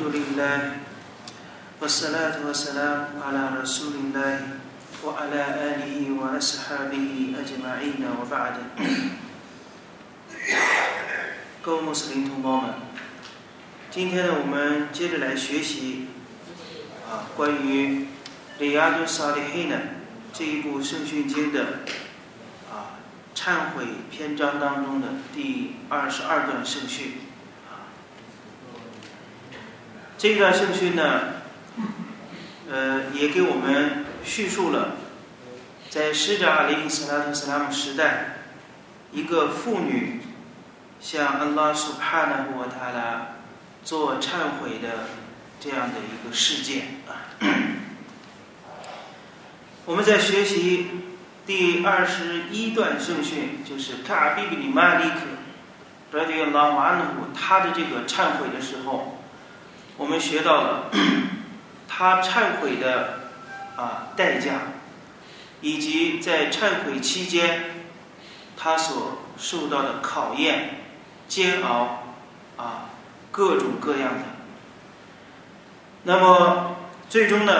الحمد لله والصلاة والسلام على رسول الله وعلى آله وأصحابه أجمعين وبعد 各位穆斯林同胞们，今天呢，我们接着来学习啊，关于《里亚杜萨利黑呢这一部圣训经的啊忏悔篇章当中的第二十二段圣训啊。 这一段圣训呢，呃，也给我们叙述了在使者阿里·斯拉特·斯拉姆时代，一个妇女向安拉苏帕纳布塔拉做忏悔的这样的一个事件啊。我们在学习第二十一段圣训，就是卡比比里马利克，拉迪拉瓦努他的这个忏悔的时候，我们学到了 他忏悔的啊代价，以及在忏悔期间他所受到的考验、煎熬啊各种各样的。那么最终呢？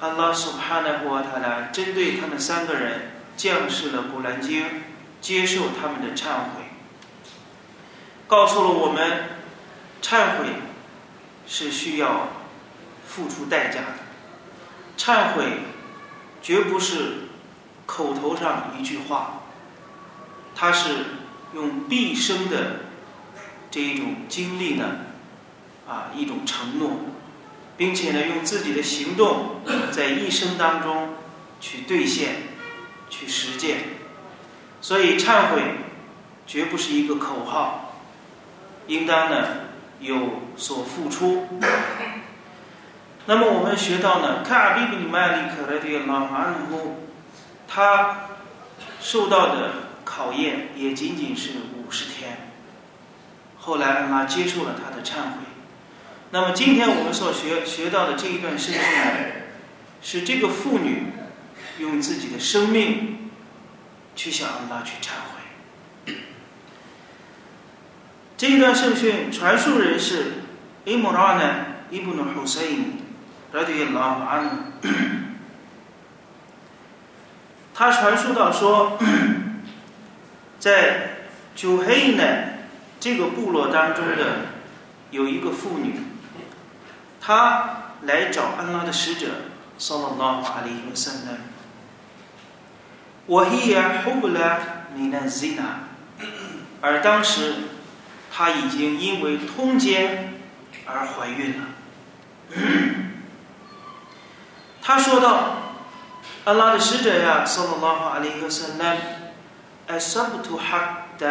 阿拉苏哈纳布瓦塔拉针对他们三个人降示了《古兰经》，接受他们的忏悔，告诉了我们，忏悔是需要付出代价的。忏悔绝不是口头上一句话，它是用毕生的这一种经历呢，啊，一种承诺。并且呢，用自己的行动在一生当中去兑现、去实践。所以，忏悔绝不是一个口号，应当呢有所付出。那么，我们学到呢，卡尔比比麦里克莱迪拉马努，他受到的考验也仅仅是五十天。后来，安拉接受了他的忏悔。那么今天我们所学学到的这一段圣训呢，是这个妇女用自己的生命去向安拉去忏悔。这一段圣训传述人是伊姆拉呢伊布努胡塞因，拉迪拉安。他传述到说，在九黑呢这个部落当中的有一个妇女。她来找安拉的使者，萨拉拉哈阿里和萨拉，我伊亚胡布拉米纳吉纳，而当时他已经因为通奸而怀孕了。他说道：“安拉的使者呀，萨拉拉哈阿里和萨拉，艾萨布图哈达，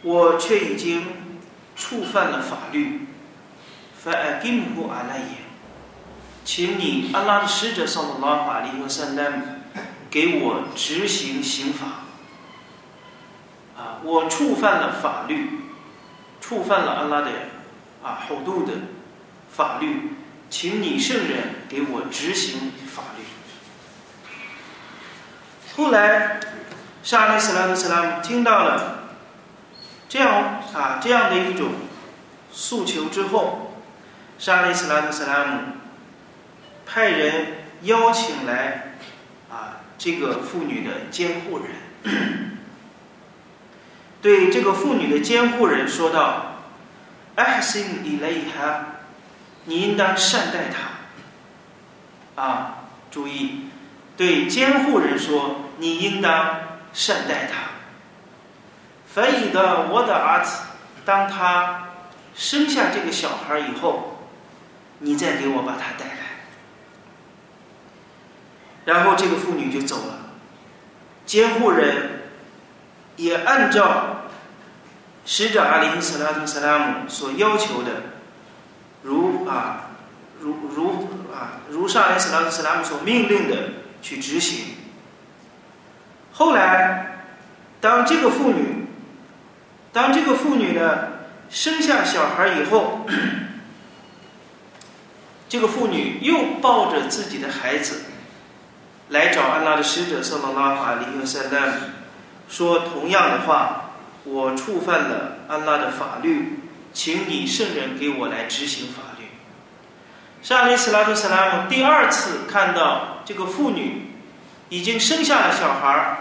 我却已经触犯了法律。”法阿金姆阿拉耶，请你阿拉的使者萨拉拉法利和萨拉姆给我执行刑法。啊，我触犯了法律，触犯了阿拉的啊厚度的法律，请你圣人给我执行法律。后来，沙利斯拉特斯拉姆听到了这样啊这样的一种诉求之后。沙利斯拉特·斯拉姆派人邀请来啊，这个妇女的监护人，对这个妇女的监护人说道：“艾辛伊雷哈，你应当善待她。”啊，注意，对监护人说：“你应当善待她。”翻译的我的儿子，当他生下这个小孩以后。你再给我把他带来，然后这个妇女就走了。监护人也按照使者阿里·斯拉特·斯拉姆所要求的，如啊，如如啊，如上阿斯拉特·斯拉姆所命令的去执行。后来，当这个妇女，当这个妇女呢生下小孩以后。这个妇女又抱着自己的孩子来找安拉的使者，萨拉拉哈里和塞拉姆说同样的话：“我触犯了安拉的法律，请你圣人给我来执行法律。”沙利斯拉特斯拉姆第二次看到这个妇女已经生下了小孩儿，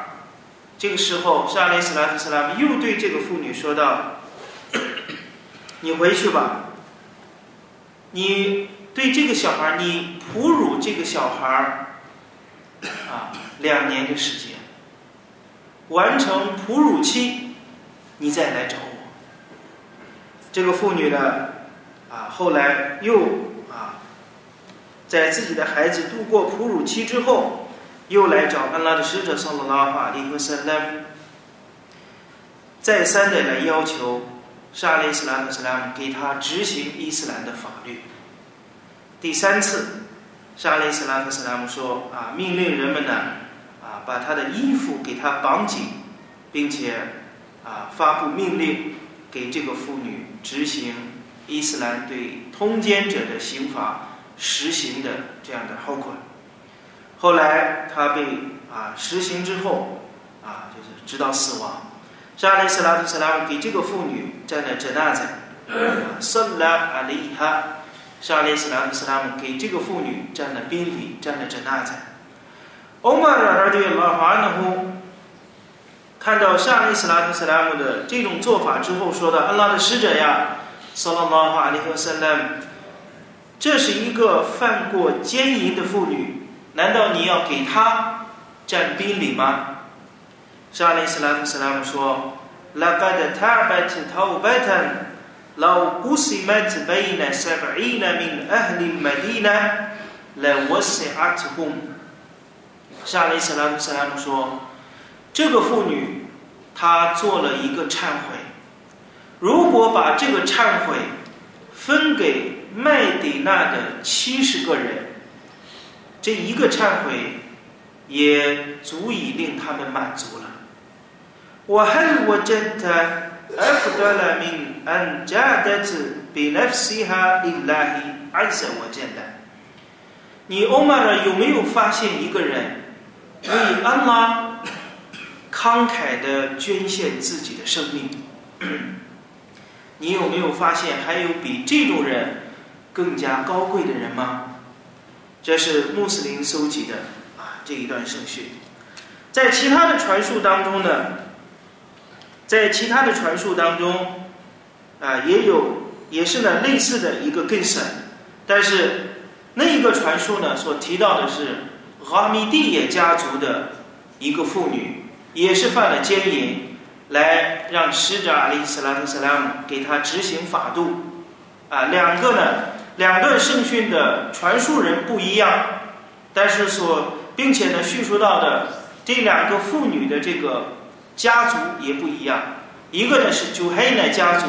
这个时候沙利斯拉特斯拉姆又对这个妇女说道：“ 你回去吧，你对这个小孩，你哺乳这个小孩啊两年的时间，完成哺乳期，你再来找我。”这个妇女呢，啊，后来又啊，在自己的孩子度过哺乳期之后，又来找安拉的使者，送了拉法利和塞拉再三的来要求沙利斯兰和斯拉姆给他执行伊斯兰的法律。第三次，沙利斯兰和斯拉姆说啊，命令人们呢，啊，把他的衣服给他绑紧，并且啊，发布命令。给这个妇女执行伊斯兰对通奸者的刑罚实行的这样的后果。后来他被啊实行之后啊，就是直到死亡。沙利斯拉特斯拉姆给这个妇女站了真纳在，萨拉阿里哈，沙利斯拉特斯拉姆给这个妇女站了宾礼，站了真纳在。欧玛尔尔对拉哈纳呼。看到沙利斯拉特斯拉姆的这种做法之后，说的安拉的使者呀，萨拉玛哈里和塞拉姆，这是一个犯过奸淫的妇女，难道你要给她占宾礼吗？沙利斯拉特斯拉姆说：“拉盖的塔贝特陶贝特，老古西麦子贝呢，塞巴伊呢，min ahli Medina，来沃塞阿特贡。”沙利斯拉特斯拉姆说。这个妇女，她做了一个忏悔。如果把这个忏悔分给麦迪娜的七十个人，这一个忏悔也足以令他们满足了。我恨我真的，أ 不得了命，أن جادت بنفسها لله عز وجل。你欧玛尔有没有发现一个人为安拉？ 慷慨的捐献自己的生命，你有没有发现还有比这种人更加高贵的人吗？这是穆斯林搜集的啊这一段圣训，在其他的传述当中呢，在其他的传述当中啊也有也是呢类似的一个更神，但是那一个传述呢所提到的是哈米蒂耶家族的一个妇女。也是犯了奸淫，来让使者阿里·斯拉特·斯拉姆给他执行法度，啊，两个呢，两段圣训的传述人不一样，但是所并且呢叙述到的这两个妇女的这个家族也不一样，一个呢是朱黑奈家族，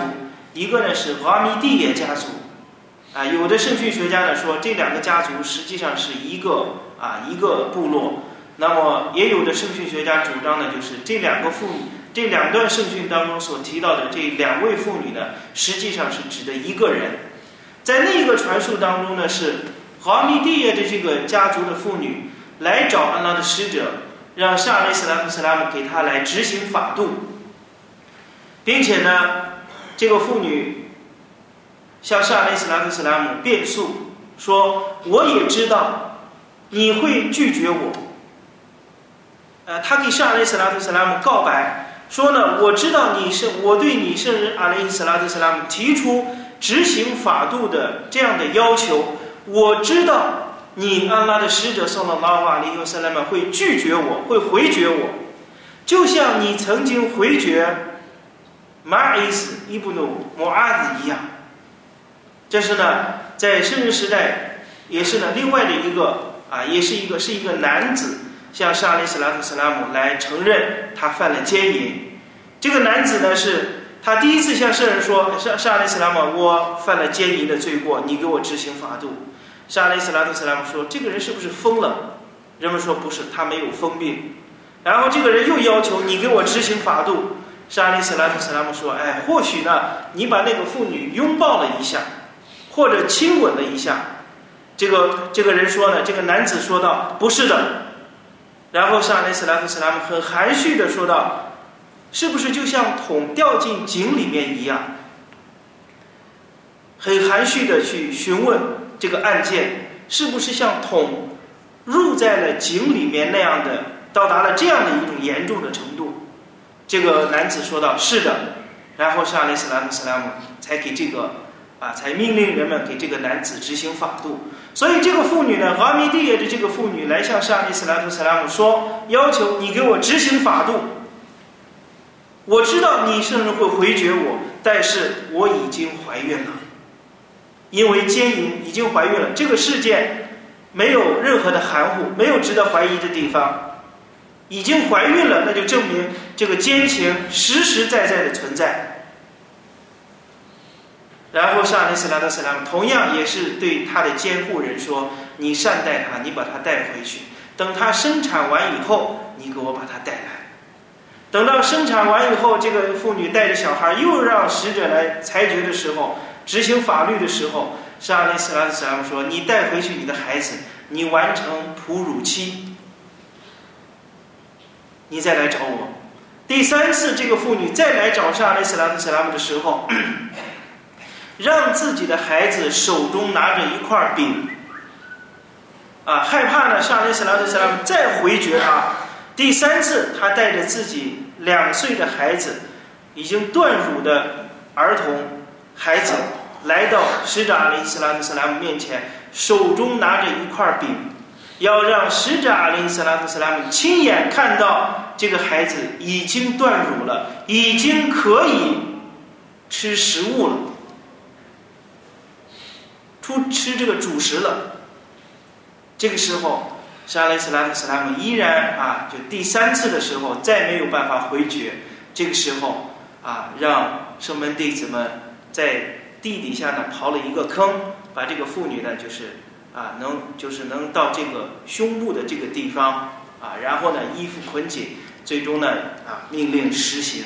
一个呢是阿米蒂耶家族，啊，有的圣训学家呢说这两个家族实际上是一个啊一个部落。那么，也有的圣训学家主张呢，就是这两个妇女，这两段圣训当中所提到的这两位妇女呢，实际上是指的一个人。在那个传述当中呢，是哈密蒂耶的这个家族的妇女来找安拉的使者，让沙利斯拉夫斯拉姆给他来执行法度，并且呢，这个妇女向沙利斯拉夫斯拉姆辩诉说：“我也知道你会拒绝我。”呃，他给圣阿雷斯拉特斯拉姆告白说呢，我知道你是我对你圣人阿雷斯拉特斯拉姆提出执行法度的这样的要求，我知道你安拉的使者送了拉瓦里尤斯拉姆会拒绝我，会回绝我，就像你曾经回绝马伊斯伊布努摩阿子一样。这是呢，在圣人时代也是呢另外的一个啊，也是一个是一个男子。向沙利斯拉特斯拉姆来承认他犯了奸淫，这个男子呢是他第一次向圣人说：“沙沙利斯拉姆，我犯了奸淫的罪过，你给我执行法度。”沙利斯拉特斯拉姆说：“这个人是不是疯了？”人们说：“不是，他没有疯病。”然后这个人又要求你给我执行法度。沙利斯拉特斯拉姆说：“哎，或许呢，你把那个妇女拥抱了一下，或者亲吻了一下。”这个这个人说呢，这个男子说道：“不是的。”然后沙利斯拉夫斯拉姆很含蓄的说道：“是不是就像桶掉进井里面一样？”很含蓄的去询问这个案件是不是像桶入在了井里面那样的，到达了这样的一种严重的程度？这个男子说道：“是的。”然后沙利斯拉特斯拉姆才给这个啊，才命令人们给这个男子执行法度。所以这个妇女呢，阿米蒂耶的这个妇女来向沙利斯拉特斯拉姆说，要求你给我执行法度。我知道你甚至会回绝我，但是我已经怀孕了，因为奸淫已经怀孕了。这个事件没有任何的含糊，没有值得怀疑的地方，已经怀孕了，那就证明这个奸情实实在在的存在。然后沙利斯拉德斯拉姆同样也是对他的监护人说：“你善待他，你把他带回去，等他生产完以后，你给我把他带来。”等到生产完以后，这个妇女带着小孩又让使者来裁决的时候，执行法律的时候，沙利斯拉德斯拉姆说：“你带回去你的孩子，你完成哺乳期，你再来找我。”第三次，这个妇女再来找沙利斯拉德斯拉姆的时候，让自己的孩子手中拿着一块饼，啊，害怕呢，沙利斯拉特斯拉姆再回绝他。第三次，他带着自己。两岁的孩子，已经断乳的儿童孩子，来到使者阿里斯拉特斯拉姆面前，手中拿着一块饼，要让使者阿里斯拉特斯拉姆亲眼看到这个孩子已经断乳了，已经可以吃食物了，出吃这个主食了。这个时候。沙利斯拉特斯拉姆依然啊，就第三次的时候再没有办法回绝。这个时候啊，让圣门弟子们在地底下呢刨了一个坑，把这个妇女呢就是啊能就是能到这个胸部的这个地方啊，然后呢衣服捆紧，最终呢啊命令实行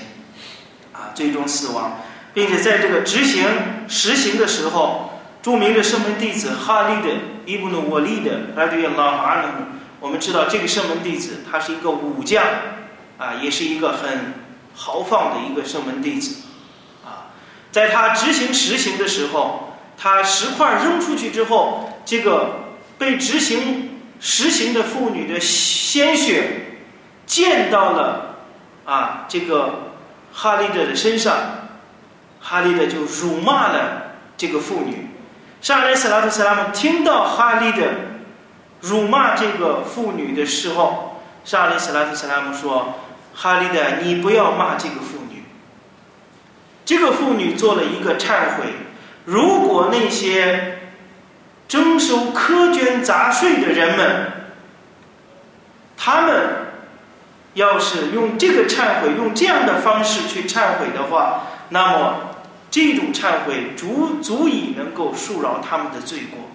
啊，最终死亡，并且在这个执行实行的时候，著名的圣门弟子哈利的。伊布努沃利的拉杜亚拉马努，我们知道这个圣门弟子，他是一个武将，啊，也是一个很豪放的一个圣门弟子，啊，在他执行实行的时候，他石块扔出去之后，这个被执行实行的妇女的鲜血溅到了啊这个哈利德的身上，哈利德就辱骂了这个妇女。沙利斯拉特斯拉姆听到哈利的辱骂这个妇女的时候，沙利斯拉特斯拉姆说：“哈利的，你不要骂这个妇女。这个妇女做了一个忏悔。如果那些征收苛捐杂税的人们，他们要是用这个忏悔，用这样的方式去忏悔的话，那么。”这种忏悔足足以能够恕饶他们的罪过，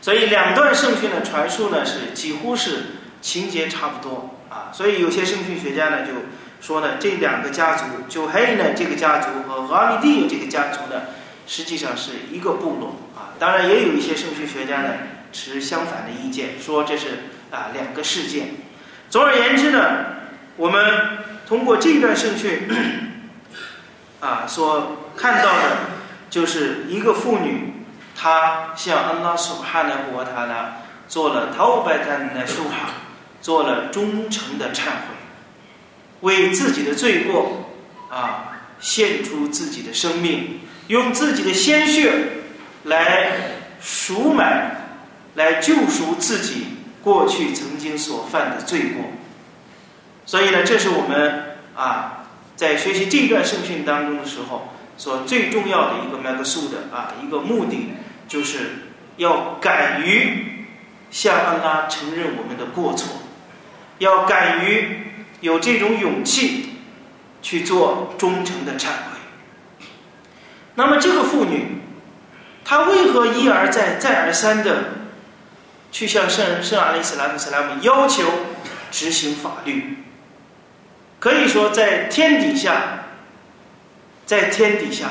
所以两段圣训的传述呢是几乎是情节差不多啊，所以有些圣训学家呢就说呢这两个家族就还有呢这个家族和阿米蒂这个家族呢实际上是一个部落啊，当然也有一些圣训学家呢持相反的意见，说这是啊两个事件。总而言之呢，我们通过这段圣训。啊，所看到的，就是一个妇女，她向安拉苏哈纳和他呢做了陶白丹的书哈，做了忠诚的忏悔，为自己的罪过啊献出自己的生命，用自己的鲜血来赎买，来救赎自己过去曾经所犯的罪过。所以呢，这是我们啊。在学习这段圣训当中的时候，所最重要的一个麦克苏的啊一个目的，就是要敢于向安拉承认我们的过错，要敢于有这种勇气去做忠诚的忏悔。那么这个妇女，她为何一而再、再而三的去向圣圣阿里斯拉姆斯拉姆要求执行法律？可以说，在天底下，在天底下，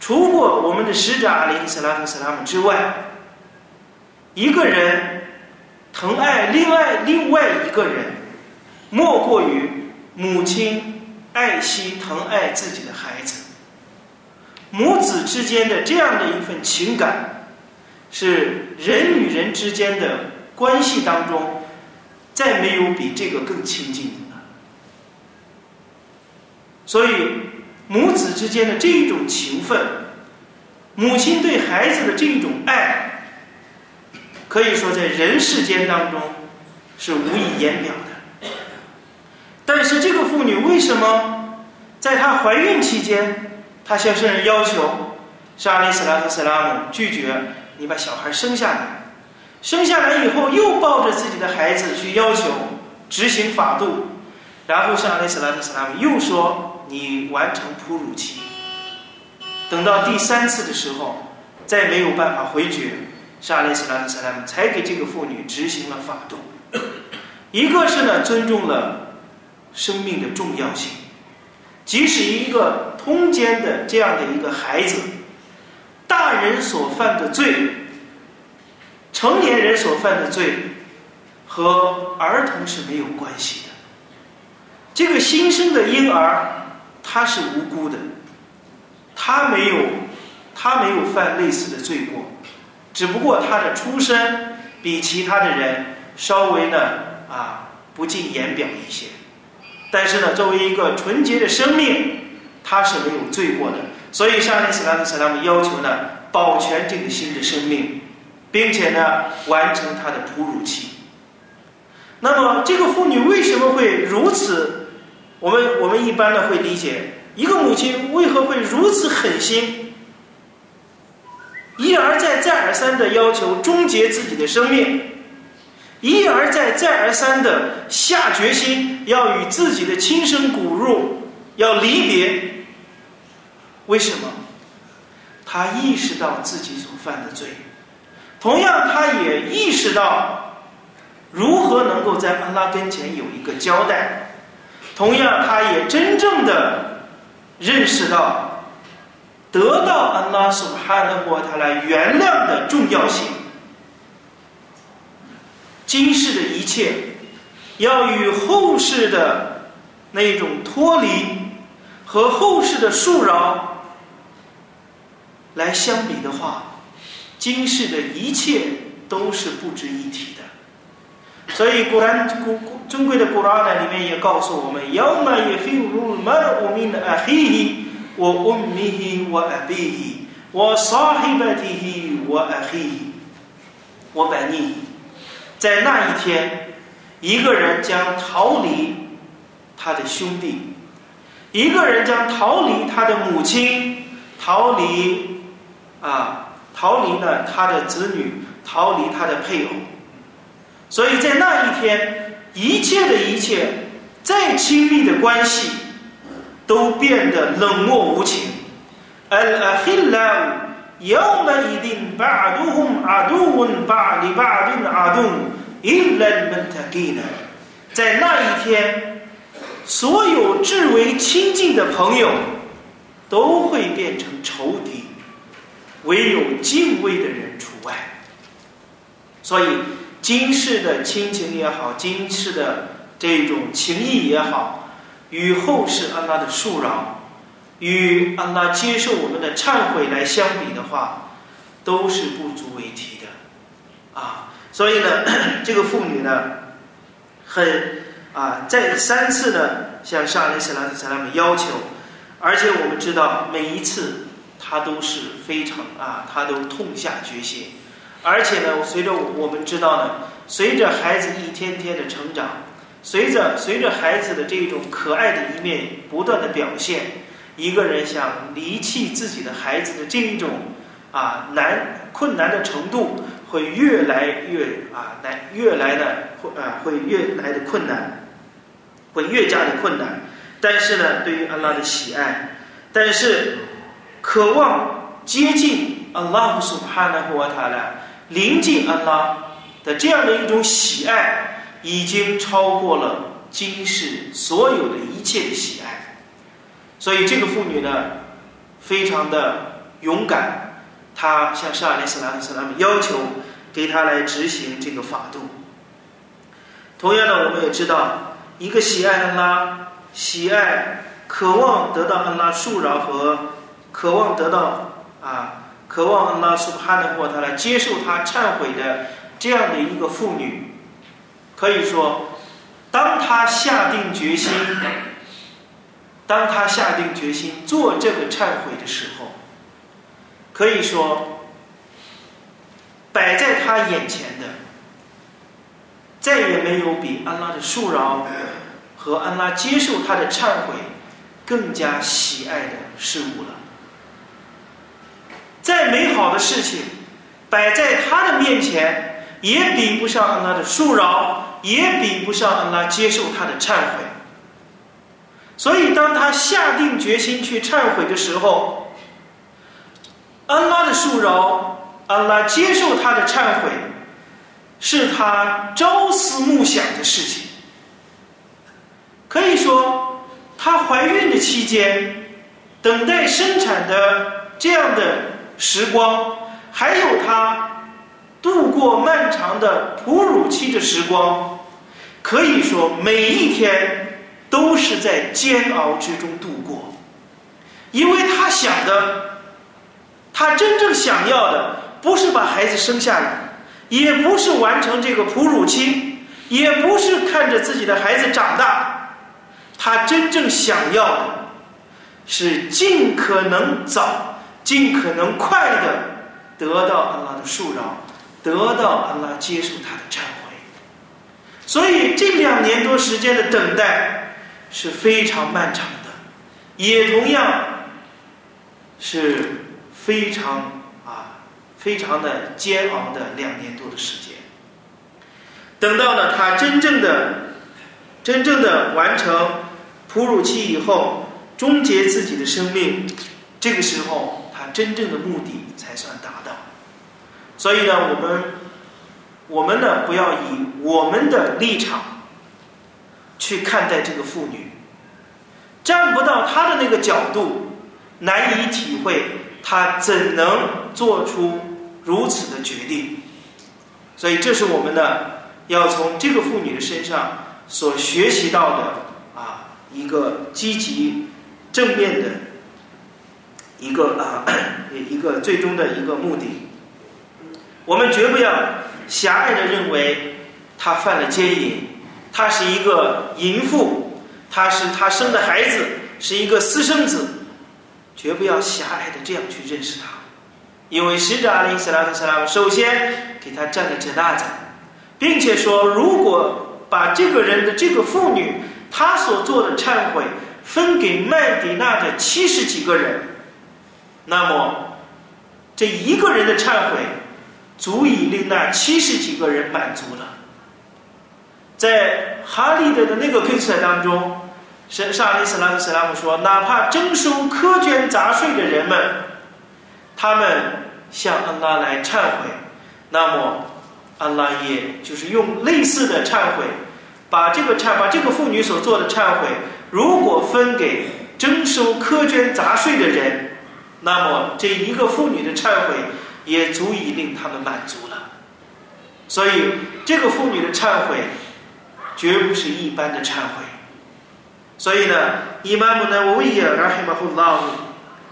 除过我们的使者阿里斯拉特斯拉姆之外，一个人疼爱另外另外一个人，莫过于母亲爱惜疼爱自己的孩子。母子之间的这样的一份情感，是人与人之间的关系当中，再没有比这个更亲近的。所以，母子之间的这一种情分，母亲对孩子的这一种爱，可以说在人世间当中是无以言表的。但是，这个妇女为什么在她怀孕期间，她向圣人要求，沙利斯拉特斯拉姆拒绝你把小孩生下来，生下来以后又抱着自己的孩子去要求执行法度，然后沙利斯拉特斯拉姆又说。你完成哺乳期，等到第三次的时候，再没有办法回绝，沙利斯拉特萨拉姆才给这个妇女执行了法度。一个是呢，尊重了生命的重要性，即使一个通奸的这样的一个孩子，大人所犯的罪，成年人所犯的罪，和儿童是没有关系的。这个新生的婴儿。他是无辜的，他没有，他没有犯类似的罪过，只不过他的出身比其他的人稍微呢啊不尽言表一些，但是呢，作为一个纯洁的生命，他是没有罪过的，所以沙利斯拉特萨拉姆要求呢保全这个新的。生命，并且呢完成他的。哺乳期。那么这个妇女为什么会如此？我们我们一般呢会理解，一个母亲为何会如此狠心，一而再再而三的要求终结自己的生命，一而再再而三的下决心要与自己的亲生骨肉要离别？为什么？他意识到自己所犯的罪，同样他也意识到如何能够在安拉跟前有一个交代。同样，他也真正的认识到得到安拉苏哈的或他来原谅的重要性。今世的一切要与后世的那种脱离和后世的束饶来相比的话，今世的一切都是不值一提的。所以，古兰古古尊贵的古兰呢，里面也告诉我们：“要么也非如马乌米的阿黑，我乌米我阿比，我沙黑白提我阿黑，我百尼。”在那一天，一个人将逃离他的兄弟，一个人将逃离他的母亲，逃离啊，逃离了他的子女，逃离他的配偶。所以在那一天，一切的一切，再亲密的关系，都变得冷漠无情。al ahillau yawma idin ba'duhum aduun ba'li ba'din adun illa al-muttaqin。在那一天，所有至为亲近的朋友，都会变成仇敌，唯有敬畏的人除外。所以。今世的亲情也好，今世的这种情谊也好，与后世安拉的恕饶，与安拉接受我们的忏悔来相比的话，都是不足为提的，啊，所以呢，这个妇女呢，很啊，再三次的向沙利斯拉的萨拉姆要求，而且我们知道每一次她都是非常啊，她都痛下决心。而且呢，随着我们知道呢，随着孩子一天天的成长，随着随着孩子的这种可爱的一面不断的表现，一个人想离弃自己的孩子的这一种啊难困难的程度会越来越啊难，越来的会啊会越来的困难，会越加的困难。但是呢，对于安拉的喜爱，但是渴望接近安拉苏哈纳和他的。临近安拉的这样的一种喜爱，已经超过了今世所有的一切的喜爱。所以这个妇女呢，非常的勇敢，她向沙利斯拉特斯拉姆要求，给她来执行这个法度。同样的，我们也知道，一个喜爱安拉、喜爱、渴望得到安拉恕饶和渴望得到啊。渴望安拉苏哈的或他来接受他忏悔的这样的一个妇女，可以说，当他下定决心，当他下定决心做这个忏悔的时候，可以说，摆在他眼前的，再也没有比安拉的恕饶和安拉接受他的忏悔更加喜爱的事物了。再美好的事情，摆在他的面前，也比不上安拉的恕饶，也比不上安拉接受他的忏悔。所以，当他下定决心去忏悔的时候，安拉的恕饶，安拉接受他的忏悔，是他朝思暮想的事情。可以说，她怀孕的期间，等待生产的这样的。时光，还有他度过漫长的哺乳期的时光，可以说每一天都是在煎熬之中度过，因为他想的，他真正想要的不是把孩子生下来，也不是完成这个哺乳期，也不是看着自己的孩子长大，他真正想要的是尽可能早。尽可能快的得到安拉的恕饶，得到安拉接受他的忏悔。所以这两年多时间的等待是非常漫长的，也同样是非常啊非常的煎熬的两年多的时间。等到了他真正的真正的完成哺乳期以后，终结自己的生命，这个时候。真正的目的才算达到，所以呢，我们我们呢不要以我们的立场去看待这个妇女，站不到她的那个角度，难以体会她怎能做出如此的决定。所以，这是我们呢要从这个妇女的身上所学习到的啊一个积极正面的。一个啊，一个最终的一个目的，我们绝不要狭隘的认为他犯了奸淫，他是一个淫妇，他是他生的孩子是一个私生子，绝不要狭隘的这样去认识他，因为使者阿里·斯拉特·斯拉首先给他站了这大子，并且说，如果把这个人的这个妇女她所做的忏悔分给麦迪娜的七十几个人。那么，这一个人的忏悔，足以令那七十几个人满足了。在哈利德的那个 case 当中，是沙利斯拉克斯拉姆说，哪怕征收苛捐杂税的人们，他们向安拉来忏悔，那么安拉也就是用类似的忏悔，把这个忏把这个妇女所做的忏悔，如果分给征收苛捐杂税的人。那么这一个妇女的忏悔也足以令他们满足了，所以这个妇女的忏悔绝不是一般的忏悔。所以呢，伊玛目呢，维耶拉黑马胡拉姆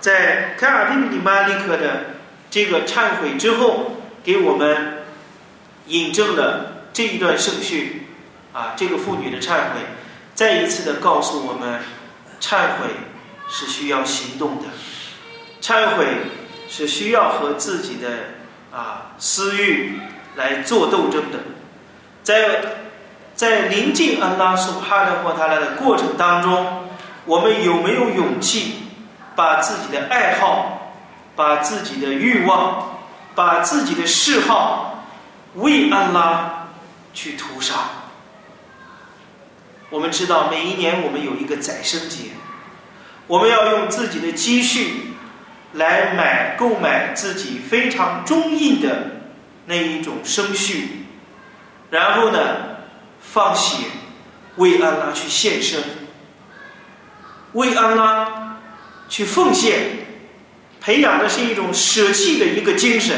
在凯尔比比里马利克的这个忏悔之后，给我们引证了这一段圣训啊，这个妇女的忏悔，再一次的告诉我们，忏悔是需要行动的。忏悔是需要和自己的啊私欲来做斗争的，在在临近安拉苏哈的或他来的过程当中，我们有没有勇气把自己的爱好、把自己的欲望、把自己的嗜好为安拉去屠杀？我们知道每一年我们有一个宰生节，我们要用自己的积蓄。来买购买自己非常中意的那一种生序，然后呢，放血为安拉去献身，为安拉去奉献，培养的是一种舍弃的一个精神。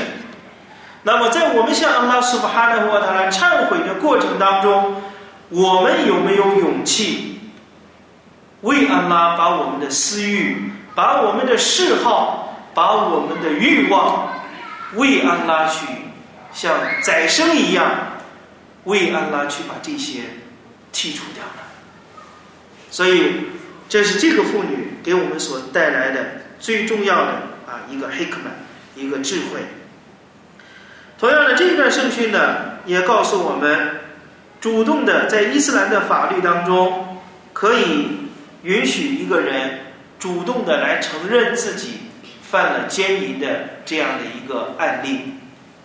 那么，在我们向安拉苏巴哈纳和他来忏悔的过程当中，我们有没有勇气为安拉把我们的私欲？把我们的嗜好，把我们的欲望为安拉去像宰牲一样，为安拉去把这些剔除掉了。所以，这是这个妇女给我们所带来的最重要的啊一个黑克曼，一个智慧。同样的，这一段圣训呢，也告诉我们，主动的在伊斯兰的法律当中，可以允许一个人主动的来承认自己犯了奸淫的这样的一个案例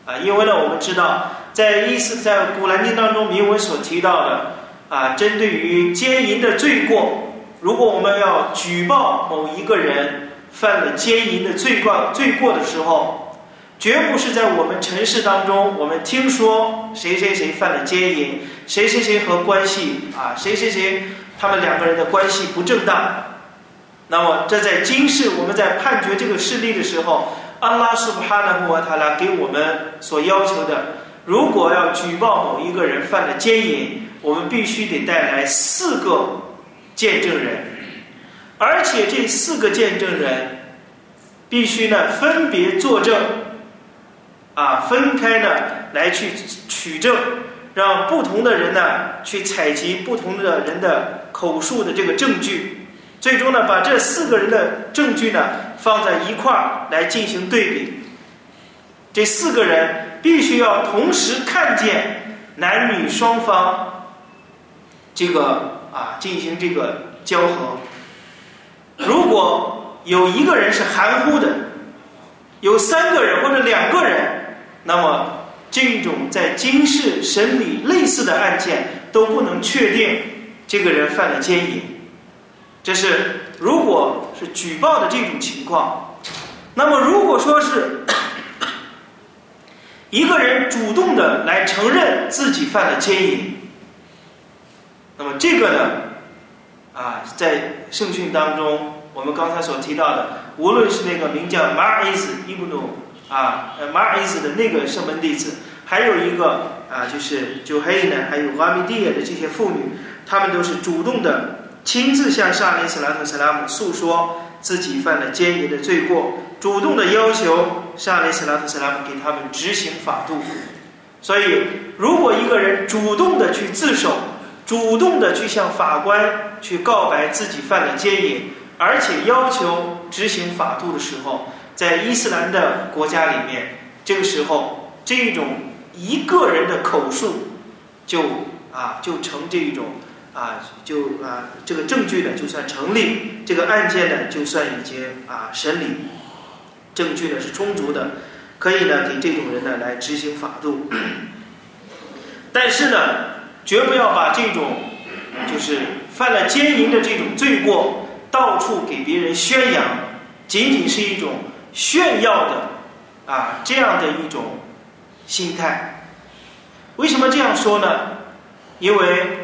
啊，因为呢，我们知道，在伊斯在古兰经当中铭文所提到的。啊，针对于奸淫的罪过，如果我们要举报某一个人犯了奸淫的罪过罪过的时候，绝不是在我们城市当中，我们听说谁谁谁犯了奸淫，谁谁谁和关系啊，谁谁谁他们两个人的关系不正当。那么这在今世我们在判决这个事例的时候，安拉苏布哈纳穆瓦塔拉给我们所要求的，如果要举报某一个人犯了奸淫。我们必须得带来四个见证人，而且这四个见证人必须呢分别作证，啊，分开呢来去取证，让不同的人呢去采集不同的人的口述的这个证据，最终呢把这四个人的证据呢放在一块儿来进行对比。这四个人必须要同时看见男女双方。这个啊，进行这个交合。如果有一个人是含糊的，有三个人或者两个人，那么这种在今世审理类似的案件都不能确定这个人犯了奸淫。这是如果是举报的这种情况。那么如果说是 一个人主动的来承认自己犯了奸淫。那么这个呢，啊，在圣训当中，我们刚才所提到的，无论是那个名叫马尔伊斯伊布努啊，马尔伊斯的那个圣门弟子，还有一个啊，就是九黑呢，还有瓦米蒂亚的这些妇女，她们都是主动的，亲自向沙利斯兰特斯拉姆诉说自己犯了奸淫的罪过，主动的要求沙利斯兰特斯拉姆给他们执行法度。所以，如果一个人主动的去自首，主动的去向法官去告白自己犯了奸淫，而且要求执行法度的时候，在伊斯兰的国家里面，这个时候这种一个人的口述就啊就成这种啊就啊这个证据呢就算成立，这个案件呢就算已经啊审理，证据呢是充足的，可以呢给这种人呢来执行法度，但是呢。绝不要把这种就是犯了奸淫的这种罪过到处给别人宣扬，仅仅是一种炫耀的啊这样的一种心态。为什么这样说呢？因为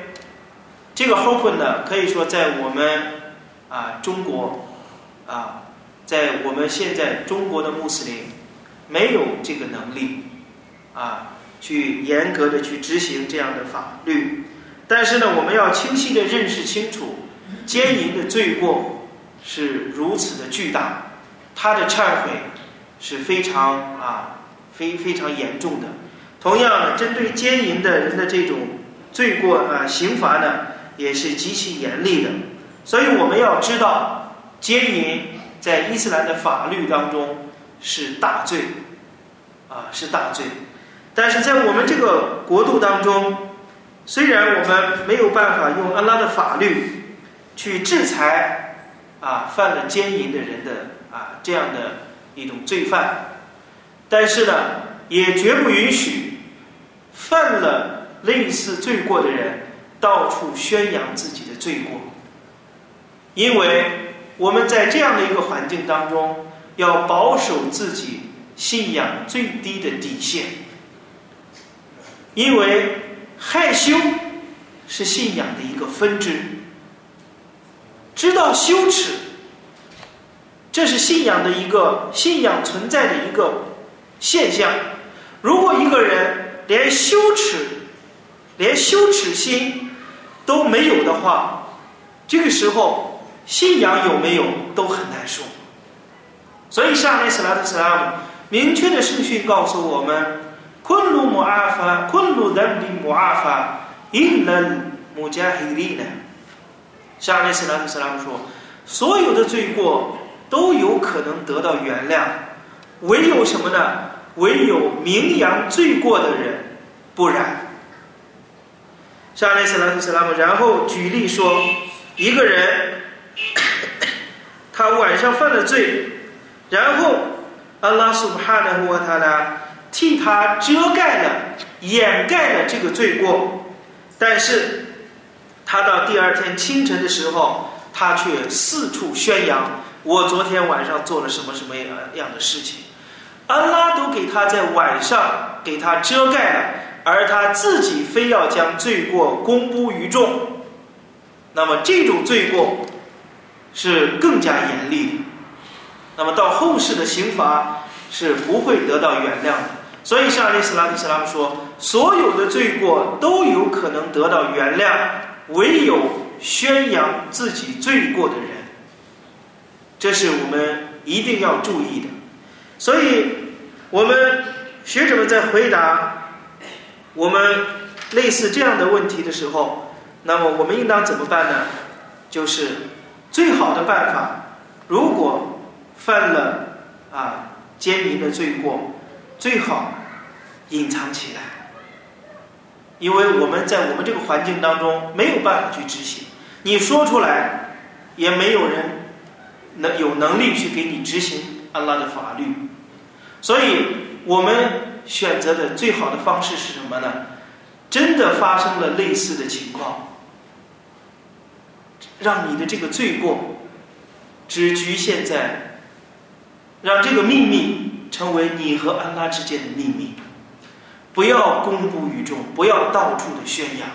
这个 hope 呢，可以说在我们啊中国啊，在我们现在中国的穆斯林没有这个能力啊。去严格的去执行这样的法律，但是呢，我们要清晰的认识清楚，奸淫的罪过是如此的巨大，他的忏悔是非常啊非非常严重的。同样，针对奸淫的人的这种罪过啊，刑罚呢也是极其严厉的。所以我们要知道，奸淫在伊斯兰的法律当中是大罪，啊是大罪。但是在我们这个国度当中，虽然我们没有办法用安拉的法律去制裁啊犯了奸淫的人的啊这样的一种罪犯，但是呢，也绝不允许犯了类似罪过的人到处宣扬自己的罪过，因为我们在这样的一个环境当中，要保守自己信仰最低的底线。因为害羞是信仰的一个分支，知道羞耻，这是信仰的一个信仰存在的一个现象。如果一个人连羞耻、连羞耻心都没有的话，这个时候信仰有没有都很难说。所以，上面斯拉特斯拉姆明确的圣训告诉我们：昆鲁姆阿法，昆鲁人比姆阿法，因人姆加黑利呢。下面斯拉姆斯拉姆说，所有的罪过都有可能得到原谅，唯有什么呢？唯有名扬罪过的人不然。沙利斯拉斯拉姆然后举例说，一个人他晚上犯了罪，然后安拉苏哈纳沃塔拉替他遮盖了、掩盖了这个罪过，但是他到第二天清晨的时候，他却四处宣扬我昨天晚上做了什么什么样样的事情，安拉都给他在晚上给他遮盖了。而他自己非要将罪过公布于众，那么这种罪过是更加严厉的。那么到后世的刑罚是不会得到原谅的。所以，像阿里斯拉蒂斯拉姆说，所有的罪过都有可能得到原谅，唯有宣扬自己罪过的人，这是我们一定要注意的。所以，我们学者们在回答。我们类似这样的问题的时候，那么我们应当怎么办呢？就是最好的办法，如果犯了啊奸淫的罪过，最好隐藏起来，因为我们在我们这个环境当中没有办法去执行，你说出来也没有人能有能力去给你执行安拉的法律，所以我们。选择的最好的方式是什么呢？真的发生了类似的情况，让你的这个罪过只局限在，让这个秘密成为你和安拉之间的秘密，不要公布于众，不要到处的宣扬，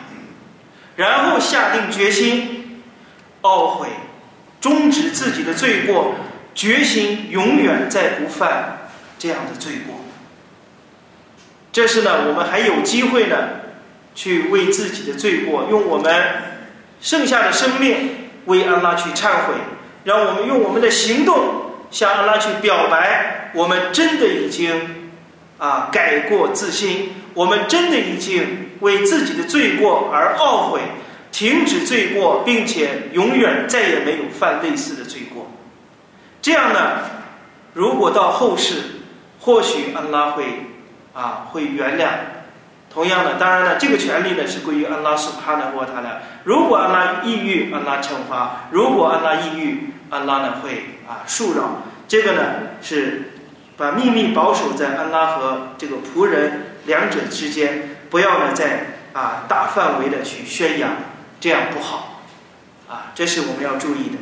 然后下定决心懊悔，终止自己的罪过，决心永远再不犯这样的罪过。这是呢，我们还有机会呢，去为自己的罪过，用我们剩下的生命为安拉去忏悔，让我们用我们的行动向安拉去表白，我们真的已经啊改过自新，我们真的已经为自己的罪过而懊悔，停止罪过，并且永远再也没有犯类似的罪过。这样呢，如果到后世，或许安拉会。啊，会原谅。同样的，当然了，这个权利呢是归于安拉苏哈的沃塔的。如果安拉抑郁，安拉惩罚；如果安拉抑郁，安拉呢会啊恕饶。这个呢是把秘密保守在安拉和这个仆人两者之间，不要呢在啊大范围的去宣扬，这样不好。啊，这是我们要注意的。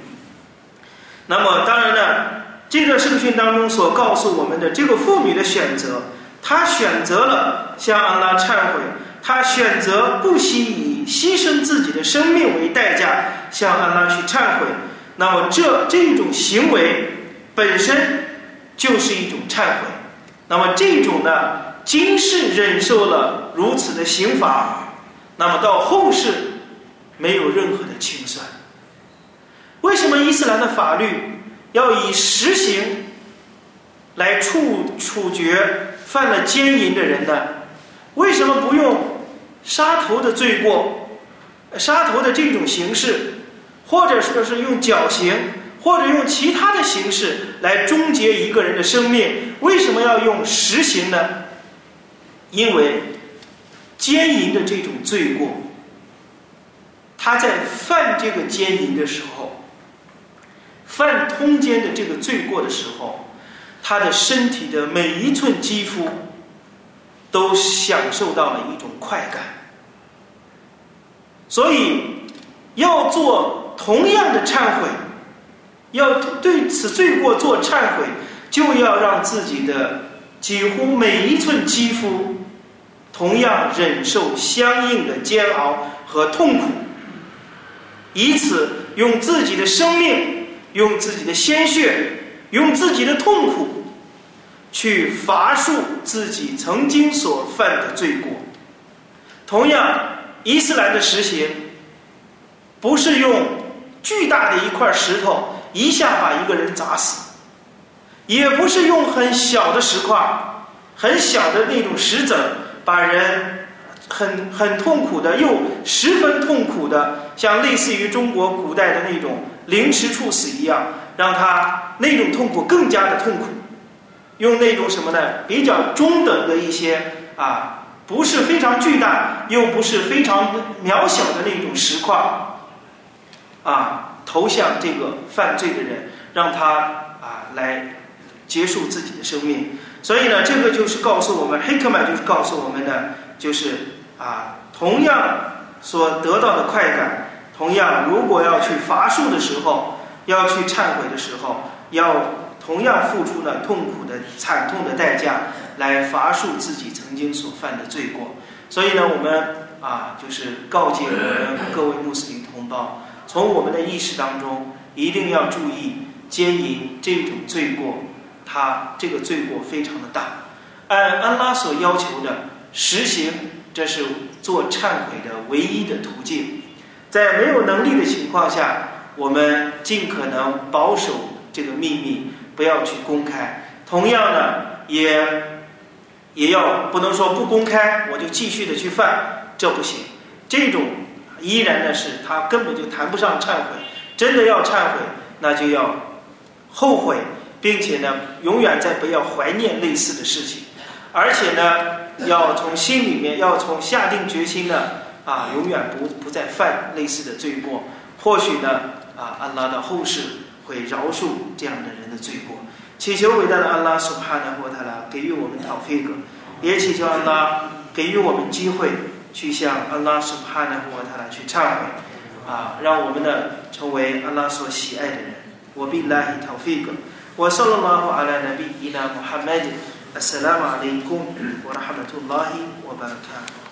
那么当然呢，这个圣训当中所告诉我们的这个妇女的选择。他选择了向安拉忏悔，他选择不惜以牺牲自己的生命为代价向安拉去忏悔。那么这这种行为本身就是一种忏悔。那么这种呢，今世忍受了如此的刑罚，那么到后世没有任何的清算。为什么伊斯兰的法律要以实行来处处决？犯了奸淫的人呢，为什么不用杀头的罪过、杀头的这种形式，或者说是用绞刑，或者用其他的形式来终结一个人的生命？为什么要用实刑呢？因为奸淫的这种罪过，他在犯这个奸淫的时候，犯通奸的这个罪过的时候。他的身体的每一寸肌肤都享受到了一种快感，所以要做同样的忏悔，要对此罪过做忏悔，就要让自己的几乎每一寸肌肤同样忍受相应的煎熬和痛苦，以此用自己的生命、用自己的鲜血、用自己的痛苦。去罚恕自己曾经所犯的罪过。同样，伊斯兰的实行不是用巨大的一块石头一下把一个人砸死。也不是用很小的石块、很小的那种石子，把人很很痛苦的，又十分痛苦的，像类似于中国古代的那种凌迟处死一样，让他那种痛苦更加的痛苦。用那种什么呢？比较中等的一些啊，不是非常巨大，又不是非常渺小的那种石块，啊，投向这个犯罪的人，让他啊来结束自己的生命。所以呢，这个就是告诉我们，黑克曼就是告诉我们的，就是啊，同样所得到的快感，同样如果要去伐树的时候，要去忏悔的时候，要。同样付出了痛苦的、惨痛的代价来罚恕自己曾经所犯的罪过，所以呢，我们啊，就是告诫我们各位穆斯林同胞，从我们的意识当中一定要注意奸淫这种罪过，它这个罪过非常的大，按安拉所要求的实行，这是做忏悔的唯一的途径，在没有能力的情况下，我们尽可能保守这个秘密。不要去公开，同样的也也要不能说不公开我就继续的去犯，这不行。这种依然呢是他根本就谈不上忏悔，真的要忏悔，那就要后悔，并且呢，永远再不要怀念类似的事情，而且呢，要从心里面要从下定决心呢啊，永远不不再犯类似的罪过。或许呢，啊，安拉的后世。会饶恕这样的人的罪过，祈求伟大的安拉苏哈纳霍塔拉给予我们讨费格，也祈求安拉给予我们机会去向安拉苏哈纳霍塔拉去忏悔，啊，让我们呢成为安拉所喜爱的人。我必拉希讨费格，我受了马阿拉纳比伊纳穆罕默德，阿萨拉马雷公，我拉哈马图拉希，我巴卡。